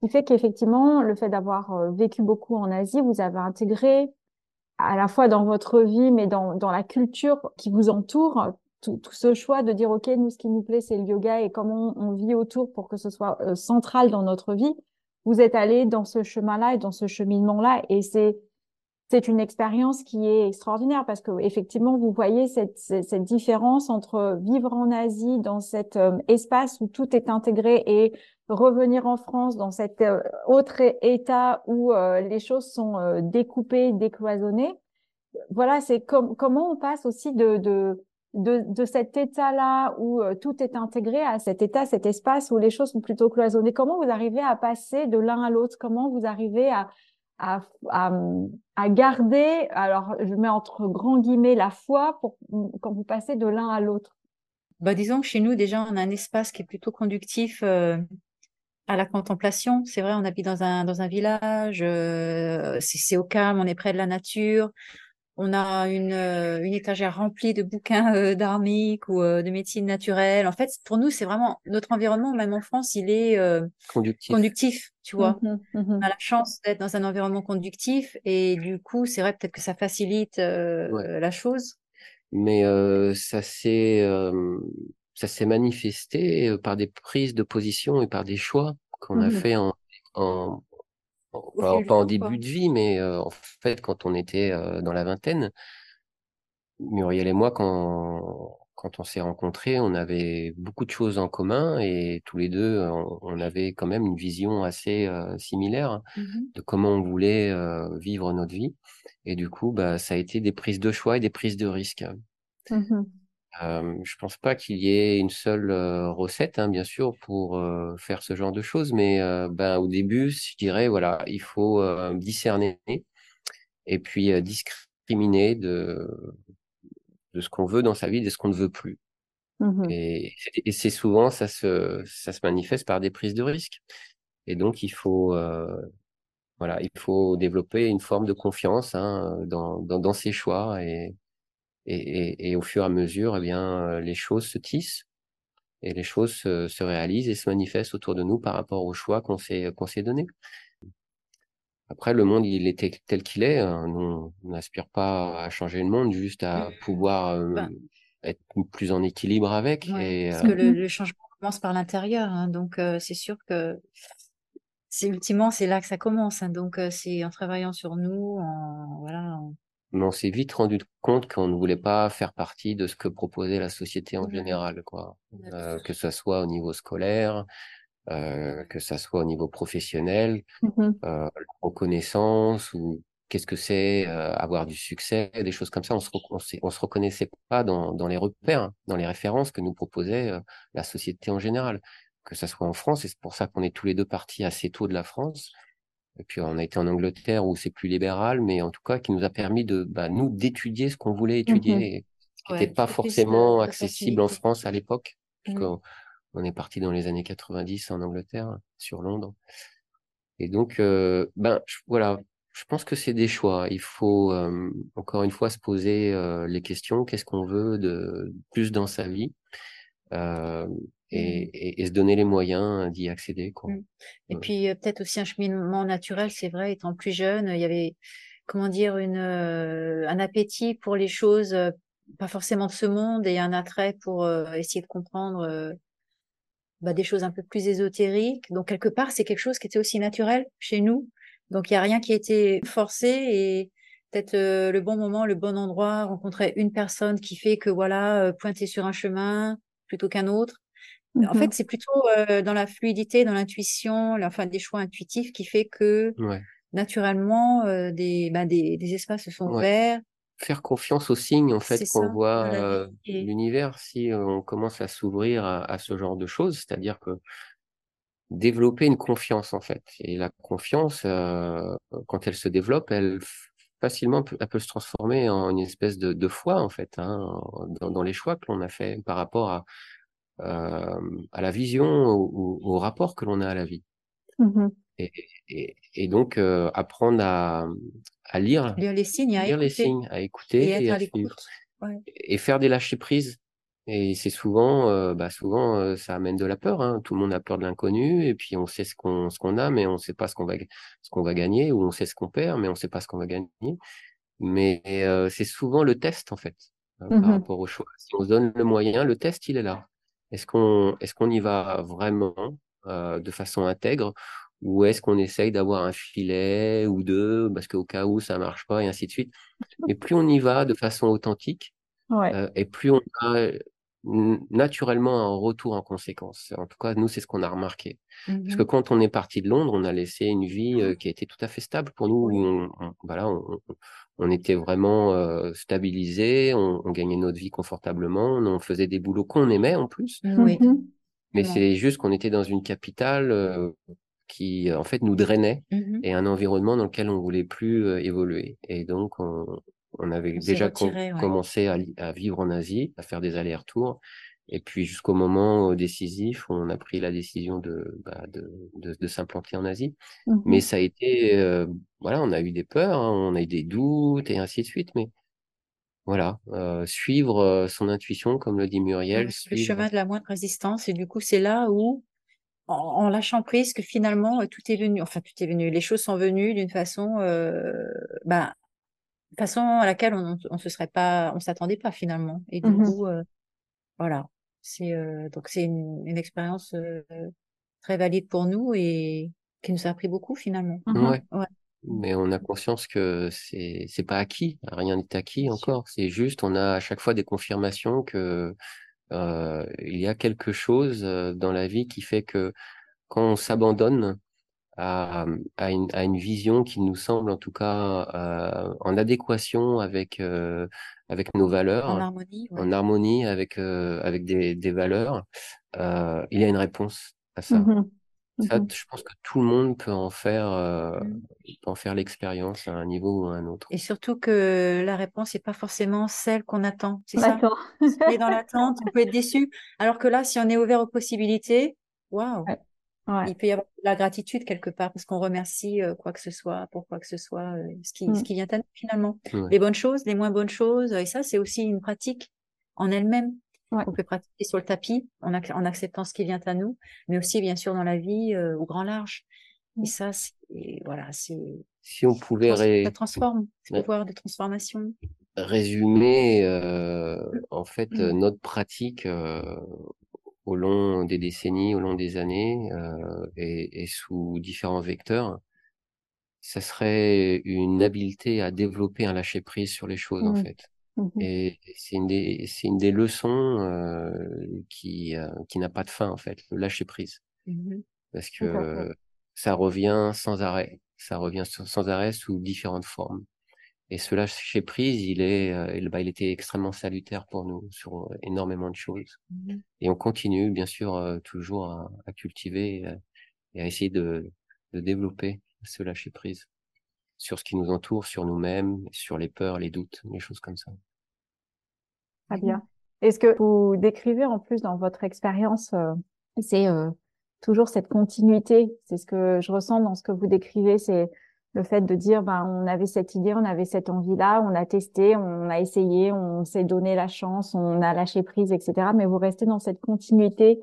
qui fait qu'effectivement le fait d'avoir euh, vécu beaucoup en Asie, vous avez intégré à la fois dans votre vie, mais dans dans la culture qui vous entoure, tout, tout ce choix de dire ok, nous ce qui nous plaît c'est le yoga et comment on, vit autour pour que ce soit euh, central dans notre vie. Vous êtes allé dans ce chemin-là et dans ce cheminement-là et c'est c'est une expérience qui est extraordinaire parce que effectivement vous voyez cette, cette, différence entre vivre en Asie dans cet euh, espace où tout est intégré et revenir en France dans cet euh, autre état où euh, les choses sont découpées, décloisonnées. Voilà, c'est com comment on passe aussi de, de, de, de cet état-là où tout est intégré à cet état, cet espace où les choses sont plutôt cloisonnées. Comment vous arrivez à passer de l'un à l'autre? Comment vous arrivez à, à, garder, alors je mets entre grands guillemets la foi pour quand vous passez de l'un à l'autre Bah, disons que chez nous, déjà, on a un espace qui est plutôt conductif euh, à la contemplation. C'est vrai, on habite dans un, dans un village, euh, c'est au calme, on est près de la nature. On a une, euh, une étagère remplie de bouquins euh, dharmiques ou euh, de médecine naturelle. En fait, pour nous, c'est vraiment notre environnement, même en France, il est euh, Conductif. conductif, tu vois. Mhm, mhm. On a la chance d'être dans un environnement conductif et du coup, c'est vrai peut-être que ça facilite euh, Ouais. la chose. mais euh, ça s'est euh, ça s'est manifesté par des prises de position et par des choix qu'on a Mhm. fait en, en, alors, pas en début de vie, mais euh, en fait quand on était euh, dans la vingtaine, Muriel et moi quand quand on s'est rencontrés, on avait beaucoup de choses en commun et tous les deux on, on avait quand même une vision assez euh, similaire Mhm. de comment on voulait euh, vivre notre vie et du coup bah ça a été des prises de choix et des prises de risques. Mhm. Euh, je pense pas qu'il y ait une seule euh, recette, hein, bien sûr, pour euh, faire ce genre de choses, mais ben, au début, je dirais, voilà, il faut discerner et puis discriminer de, de ce qu'on veut dans sa vie, de ce qu'on ne veut plus. Mhm. Et, et c'est souvent, ça se, ça se manifeste par des prises de risques. Et donc, il faut, voilà, il faut développer une forme de confiance hein, dans, dans, dans ses choix et, et, et, et au fur et à mesure, eh bien, euh, les choses se tissent et les choses se, se réalisent et se manifestent autour de nous par rapport aux choix qu'on s'est qu'on s'est donnés. Après, le monde, il était tel qu'il est. hein. Nous, on n'aspire pas à changer le monde, juste à pouvoir euh, Ben. être plus en équilibre avec. Ouais, et, parce euh, que le, le changement commence par l'intérieur, hein, donc euh, c'est sûr que c'est ultimement c'est là que ça commence. hein, donc c'est en travaillant sur nous, en voilà. en- mais on s'est vite rendu compte qu'on ne voulait pas faire partie de ce que proposait la société en Ouais. général, quoi. Euh, que ça soit au niveau scolaire, euh, que ça soit au niveau professionnel, Mhm. euh, reconnaissance ou qu'est-ce que c'est euh, avoir du succès, des choses comme ça. On se, on on se reconnaissait pas dans, dans les repères, dans les références que nous proposait la société en général, que ça soit en France. Et c'est pour ça qu'on est tous les deux partis assez tôt de la France. Et puis on a été en Angleterre où c'est plus libéral, mais en tout cas qui nous a permis de bah, nous d'étudier ce qu'on voulait étudier, et ce qui Ouais, n'était pas forcément accessible en. France à l'époque. puisqu'on on est parti dans les années 90 en Angleterre, sur Londres. Et donc, euh, ben voilà, je pense que c'est des choix. Il faut euh, encore une fois se poser euh, les questions. Qu'est-ce qu'on veut de plus dans sa vie euh, et, mmh. et, et, se donner les moyens d'y accéder. Quoi. Mmh. Et puis peut-être aussi un cheminement naturel. C'est vrai, étant plus jeune, il y avait comment dire une un appétit pour les choses pas forcément de ce monde et un attrait pour essayer de comprendre bah, des choses un peu plus ésotériques. Donc quelque part, c'est quelque chose qui était aussi naturel chez nous. Donc il y a rien qui a été forcé et peut-être euh, le bon moment, le bon endroit, rencontrer une personne qui fait que voilà, euh, pointer sur un chemin plutôt qu'un autre. En fait, c'est plutôt euh, dans la fluidité, dans l'intuition, enfin des choix intuitifs qui fait que naturellement des, bah, des, des espaces se sont ouverts. Faire confiance aux signes en fait qu'on voit euh, l'univers. Si on commence à s'ouvrir à, ce genre de choses, c'est-à-dire que développer une confiance en fait. Et la confiance, euh, quand elle se développe, elle facilement elle peut se transformer en une espèce de, de foi en fait hein, dans, dans, les choix que l'on a fait par rapport à euh, à la vision ou au, rapport que l'on a à la vie. Mmh et, et, et, donc euh, apprendre à, à lire, lire les signes, à lire écouter. les signes, à écouter et, à, Ouais. et faire des lâcher prises. Et c'est souvent, euh, bah souvent, euh, ça amène de la peur. Hein. Tout le monde a peur de l'inconnu, et puis on sait ce qu'on ce qu'on a, mais on sait pas ce qu'on va ce qu'on va gagner, ou on sait ce qu'on perd, mais on sait pas ce qu'on va gagner. Mais euh, c'est souvent le test en fait hein, par mmh rapport au choix. Si on se donne le moyen, le test il est là. Est-ce qu'on y va vraiment euh, de façon intègre, ou est-ce qu'on essaye d'avoir un filet ou deux parce qu'au cas où ça marche pas et ainsi de suite. [laughs] Mais plus on y va de façon authentique ouais. euh, et plus on a naturellement un retour en conséquence. En tout cas, nous, c'est ce qu'on a remarqué. Mmh parce que quand on est parti de Londres, on a laissé une vie euh, qui a été tout à fait stable pour nous. Où on, on, voilà, on, on était vraiment euh, stabilisé, on, on, gagnait notre vie confortablement, on faisait des boulots qu'on aimait en plus. Oui. Mais c'est juste qu'on était dans une capitale euh, qui en fait nous drainait mmh et un environnement dans lequel on voulait plus euh, évoluer. Et donc on, on avait on déjà retiré, com ouais. commencé à, à, vivre en Asie, à faire des allers-retours. Et puis jusqu'au moment euh, décisif, on a pris la décision de, bah, de, de, de s'implanter en Asie. Mmh mais ça a été, euh, voilà, on a eu des peurs, hein, on a eu des doutes et ainsi de suite. Mais voilà, euh, suivre son intuition, comme le dit Muriel. Le chemin de la moindre résistance. Et du coup, c'est là où en, en, lâchant prise que finalement tout est venu, enfin tout est venu, les choses sont venues d'une façon, bah, façon à laquelle on, on se serait pas, on s'attendait pas finalement. Et du mmh coup, euh, voilà, c'est euh, donc c'est une, une expérience euh, très valide pour nous et qui nous a appris beaucoup finalement. Mmh ouais. ouais. Mais on a conscience que c'est c'est pas acquis, rien n'est acquis encore. C'est juste, on a à chaque fois des confirmations que euh, il y a quelque chose euh, dans la vie qui fait que quand on s'abandonne à, à, une, à, une, vision qui nous semble en tout cas euh, en adéquation avec euh, avec nos valeurs, en harmonie, ouais. en harmonie avec euh, avec des, des valeurs, euh, il y a une réponse à ça. Mmh ça, mmh je pense que tout le monde peut en faire, euh, mmh. peut en faire l'expérience à un niveau ou à un autre. Et surtout que la réponse n'est pas forcément celle qu'on attend. C'est ça? Si on est dans l'attente, on peut être déçu. Alors que là, si on est ouvert aux possibilités, waouh, ouais. Ouais. il peut y avoir de la gratitude quelque part parce qu'on remercie euh, quoi que ce soit, pour quoi que ce soit, euh, ce qui, mmh. ce qui vient à nous finalement. Ouais. Les bonnes choses, les moins bonnes choses. Et ça, c'est aussi une pratique en elle-même ouais. qu'on peut pratiquer sur le tapis en, ac en, acceptant ce qui vient à nous, mais aussi bien sûr dans la vie euh, au grand large. Et ça, c'est voilà, c'est si on pouvait trans ré... ça transforme, c'est pouvoir de transformation. Résumer euh, en fait mmh. notre pratique euh, au long des décennies, au long des années euh, et, et, sous différents vecteurs, ça serait une habileté à développer un lâcher prise sur les choses mmh. en fait. Mmh. Et c'est une des, c'est une des leçons euh, qui, euh, qui n'a pas de fin en fait, le lâcher prise, mmh. parce que ça revient sans arrêt, ça revient sans arrêt sous différentes formes. Et ce lâcher prise, il est, euh, bah, il était extrêmement salutaire pour nous sur énormément de choses. Mmh. Et on continue bien sûr euh, toujours à, à cultiver euh, et à essayer de, de développer ce lâcher prise sur ce qui nous entoure, sur nous-mêmes, sur les peurs, les doutes, les choses comme ça. Très bien. Et ce que vous décrivez en plus dans votre expérience, euh, c'est euh, toujours cette continuité? C'est ce que je ressens dans ce que vous décrivez, c'est le fait de dire, ben, on avait cette idée, on avait cette envie-là, on a testé, on a essayé, on s'est donné la chance, on a lâché prise, etc. Mais vous restez dans cette continuité,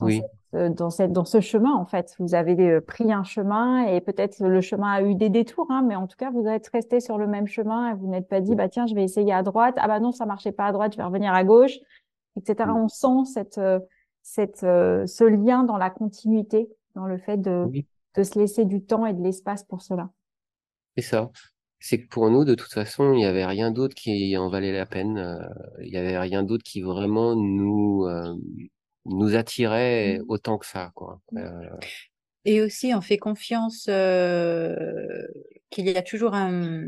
dans, Oui. cette, euh, dans, cette, dans ce chemin, en fait. Vous avez euh, pris un chemin et peut-être le chemin a eu des détours, hein, mais en tout cas, vous êtes resté sur le même chemin et vous n'êtes pas dit, bah, tiens, je vais essayer à droite. Ah, bah, non, ça marchait pas à droite, je vais revenir à gauche, etc. On sent cette, euh, cette, ce lien dans la continuité, dans le fait de, Oui. De se laisser du temps et de l'espace pour cela. C'est ça. C'est que pour nous, de toute façon, il n'y avait rien d'autre qui en valait la peine. euh, Il n'y avait rien d'autre qui vraiment nous euh, nous attirait Mm. autant que ça, quoi. Euh, Et aussi, on fait confiance euh, qu'il y a toujours un,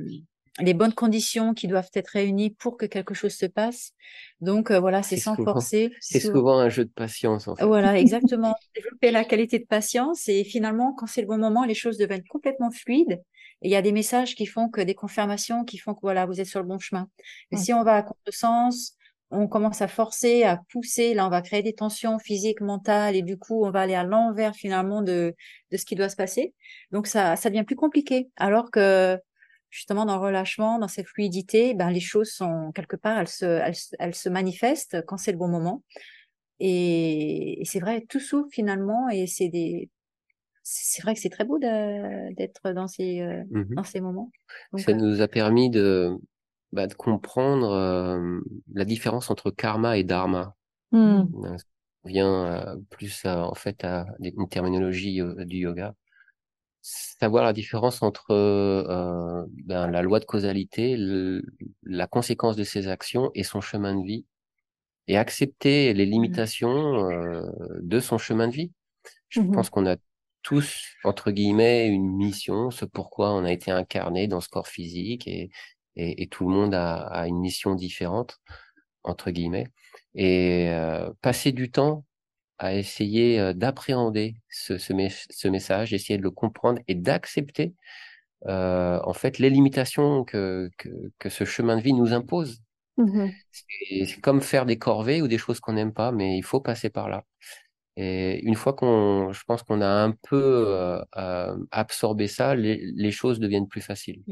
les bonnes conditions qui doivent être réunies pour que quelque chose se passe. Donc euh, voilà, c'est sans souvent- forcer. [laughs] c'est souvent- souvent un jeu de patience, en fait. Voilà, [laughs] exactement. Développer la qualité de patience et finalement, quand c'est le bon moment, les choses deviennent complètement fluides. Et il y a des messages qui font que des confirmations qui font que voilà, vous êtes sur le bon chemin. Mais Ouais. si on va à contresens, on commence à forcer, à pousser, là, on va créer des tensions physiques, mentales, et du coup, on va aller à l'envers finalement de, de ce qui doit se passer. Donc ça, ça devient plus compliqué. Alors que justement, dans le relâchement, dans cette fluidité, ben, les choses sont quelque part, elles se, elles, elles se manifestent quand c'est le bon moment. Et, et c'est vrai, tout s'ouvre finalement, et c'est des, c'est vrai que c'est très beau d'être dans ces, euh, Mhm. dans ces moments. Donc, Ça euh, nous a permis de, bah, de comprendre euh, la différence entre karma et dharma. Euh, On vient euh, plus à, en fait à une terminologie du yoga. Savoir la différence entre euh, ben, la loi de causalité, le- la conséquence de ses actions et son chemin de vie, et accepter les limitations euh, de son chemin de vie. Je Mhm. pense qu'on a tous, entre guillemets, une mission, ce pourquoi on a été incarné dans ce corps physique, et, et, et tout le monde a, a une mission différente, entre guillemets. Et euh, passer du temps à essayer d'appréhender ce, ce, mes- ce message, essayer de le comprendre et d'accepter euh, en fait les limitations que, que, que ce chemin de vie nous impose. Mhm. C'est comme faire des corvées ou des choses qu'on n'aime pas, mais il faut passer par là. Et une fois qu'on, je pense qu'on a un peu euh, euh, absorbé ça, les, les choses deviennent plus faciles.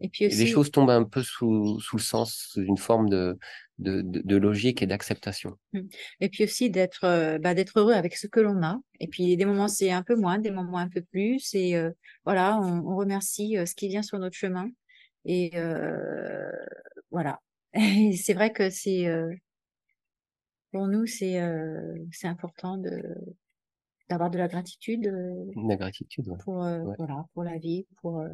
et puis Et les aussi, choses tombent un peu sous, sous le sens, sous une forme de, de, de, de logique et d'acceptation. et puis aussi d'être, euh, bah, d'être heureux avec ce que l'on a. Et puis des moments c'est un peu moins, des moments un peu plus. Et euh, voilà, on, on remercie euh, ce qui vient sur notre chemin. Et euh, voilà. [laughs] Et c'est vrai que c'est, euh, pour nous, c'est, euh, c'est important de d'avoir de la gratitude La gratitude, ouais. pour, euh, Ouais. voilà, pour la vie, pour, euh,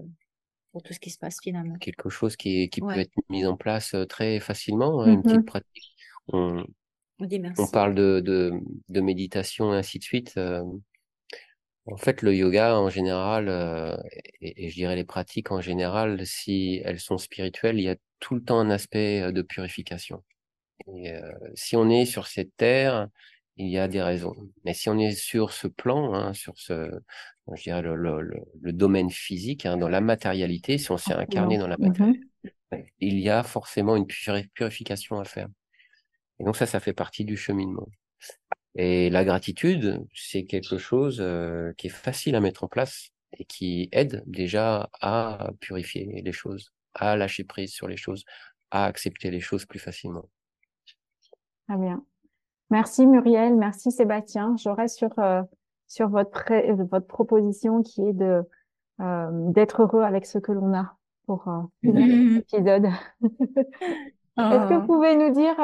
pour tout ce qui se passe finalement. quelque chose qui, peut être mis en place très facilement, hein, une Mhm. petite pratique. On, parle de, de, de méditation et ainsi de suite. en fait, le yoga en général, et, et je dirais les pratiques en général, si elles sont spirituelles, il y a tout le temps un aspect de purification. Et euh, si on est sur cette terre, il y a des raisons. Mais si on est sur ce plan, hein, sur ce, je dirais le, le, le, le domaine physique, hein, dans la matérialité, si on s'est incarné dans la matérialité, Mhm. il y a forcément une puri- purification à faire. Et donc ça, ça fait partie du cheminement. Et la gratitude, c'est quelque chose euh, qui est facile à mettre en place et qui aide déjà à purifier les choses, à lâcher prise sur les choses, à accepter les choses plus facilement. Très bien. Merci Muriel, merci Sébastien. Je reste sur, euh, sur votre, pré- euh, votre proposition qui est de euh, d'être heureux avec ce que l'on a pour [laughs] finir cet épisode. [laughs] [laughs] Est-ce que vous Oh. pouvez nous dire,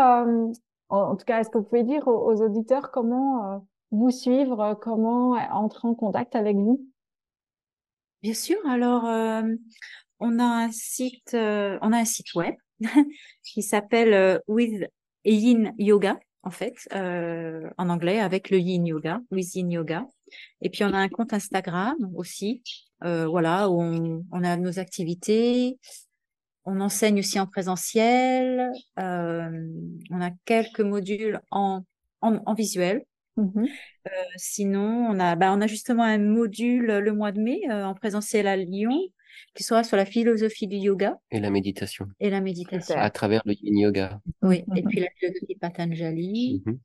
en tout cas, est-ce que vous pouvez dire aux, aux auditeurs comment vous suivre, comment entrer en contact avec vous? Bien sûr. Alors, euh, on a un site, euh, on a un site web qui s'appelle euh, With Yin Yoga, en fait, euh, en anglais, avec le Yin Yoga, With Yin Yoga. Et puis on a un compte Instagram aussi, euh, voilà, où on, on a nos activités. On enseigne aussi en présentiel. euh, on a quelques modules en, en, en visuel. Mhm. Sinon, on a, bah, on a justement un module le mois de mai en présentiel à Lyon. Qui sera sur la philosophie du yoga. Et la méditation. Et la méditation. À travers le yin yoga. Oui, et puis la philosophie Patanjali. Mhm.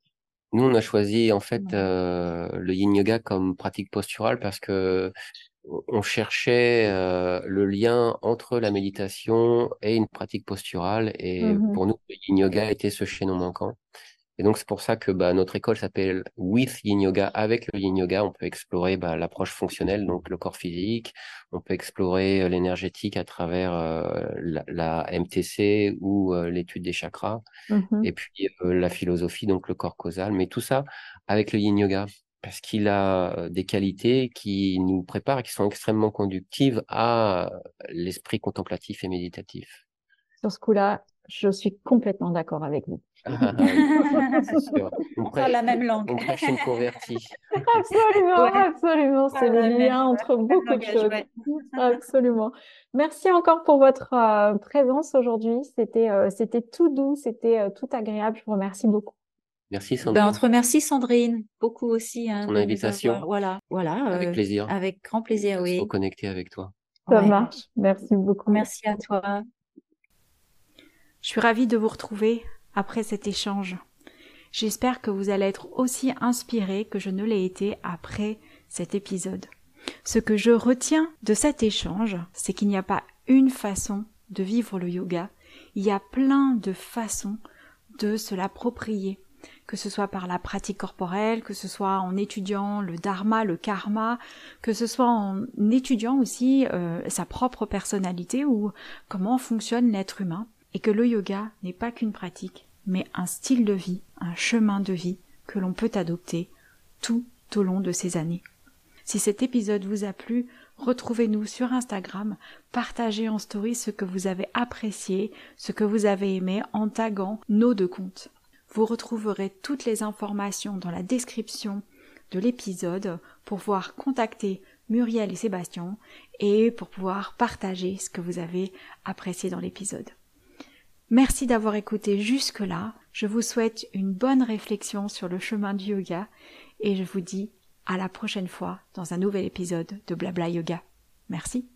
Nous, on a choisi en fait euh, le yin yoga comme pratique posturale parce que on cherchait euh, le lien entre la méditation et une pratique posturale et Mhm. pour nous, le yin yoga était ce chaînon manquant. Et donc, c'est pour ça que bah, notre école s'appelle With Yin Yoga. Avec le Yin Yoga, on peut explorer bah, l'approche fonctionnelle, donc le corps physique. On peut explorer euh, l'énergétique à travers euh, la, la MTC ou euh, l'étude des chakras. Mhm. Et puis euh, la philosophie, donc le corps causal. Mais tout ça avec le Yin Yoga. Parce qu'il a des qualités qui nous préparent et qui sont extrêmement conductives à l'esprit contemplatif et méditatif. Sur ce coup-là, je suis complètement d'accord avec vous. [laughs] Ah. [laughs] On parle la même langue. on prêche une convertie. [laughs] Absolument, Ouais. absolument. C'est le même- lien entre même beaucoup de choses. ouais. Absolument. Merci encore pour votre euh, présence aujourd'hui. C'était euh, c'était tout doux, c'était euh, tout agréable. Je vous remercie beaucoup. Merci Sandrine. Ben, on te remercie Sandrine, beaucoup aussi. Hein, Ton invitation. avoir- Voilà, voilà. Avec euh, plaisir. Avec grand plaisir, oui. faut connecter avec toi. Ça Ouais. marche. Merci beaucoup. Merci à toi. Je suis ravie de vous retrouver après cet échange. J'espère que vous allez être aussi inspirés que je ne l'ai été après cet épisode. Ce que je retiens de cet échange, c'est qu'il n'y a pas une façon de vivre le yoga, il y a plein de façons de se l'approprier, que ce soit par la pratique corporelle, que ce soit en étudiant le dharma, le karma, que ce soit en étudiant aussi euh, sa propre personnalité ou comment fonctionne l'être humain, et que le yoga n'est pas qu'une pratique, mais un style de vie, un chemin de vie que l'on peut adopter tout au long de ces années. Si cet épisode vous a plu, retrouvez-nous sur Instagram, partagez en story ce que vous avez apprécié, ce que vous avez aimé en taguant nos deux comptes. Vous retrouverez toutes les informations dans la description de l'épisode pour pouvoir contacter Muriel et Sébastien et pour pouvoir partager ce que vous avez apprécié dans l'épisode. Merci d'avoir écouté jusque-là. Je vous souhaite une bonne réflexion sur le chemin du yoga et je vous dis à la prochaine fois dans un nouvel épisode de Blabla Yoga. Merci.